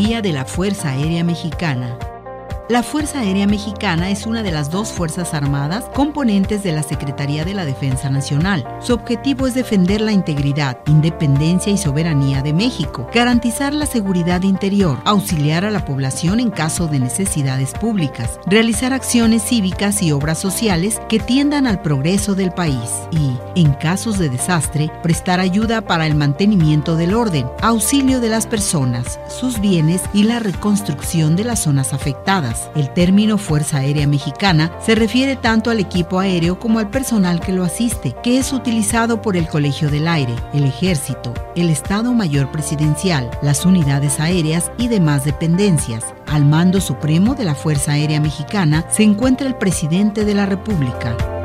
Día de la Fuerza Aérea Mexicana. La Fuerza Aérea Mexicana es una de las dos Fuerzas Armadas componentes de la Secretaría de la Defensa Nacional. Su objetivo es defender la integridad, independencia y soberanía de México, garantizar la seguridad interior, auxiliar a la población en caso de necesidades públicas, realizar acciones cívicas y obras sociales que tiendan al progreso del país y, en casos de desastre, prestar ayuda para el mantenimiento del orden, auxilio de las personas, sus bienes y la reconstrucción de las zonas afectadas el término Fuerza Aérea Mexicana se refiere tanto al equipo aéreo como al personal que lo asiste, que es utilizado por el Colegio del Aire, el Ejército, el Estado Mayor Presidencial, las unidades aéreas y demás dependencias. Al mando supremo de la Fuerza Aérea Mexicana se encuentra el presidente de la República.